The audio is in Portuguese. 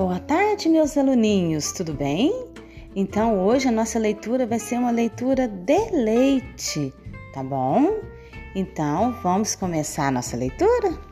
Boa tarde, meus aluninhos, tudo bem? Então, hoje a nossa leitura vai ser uma leitura de leite, tá bom? Então, vamos começar a nossa leitura?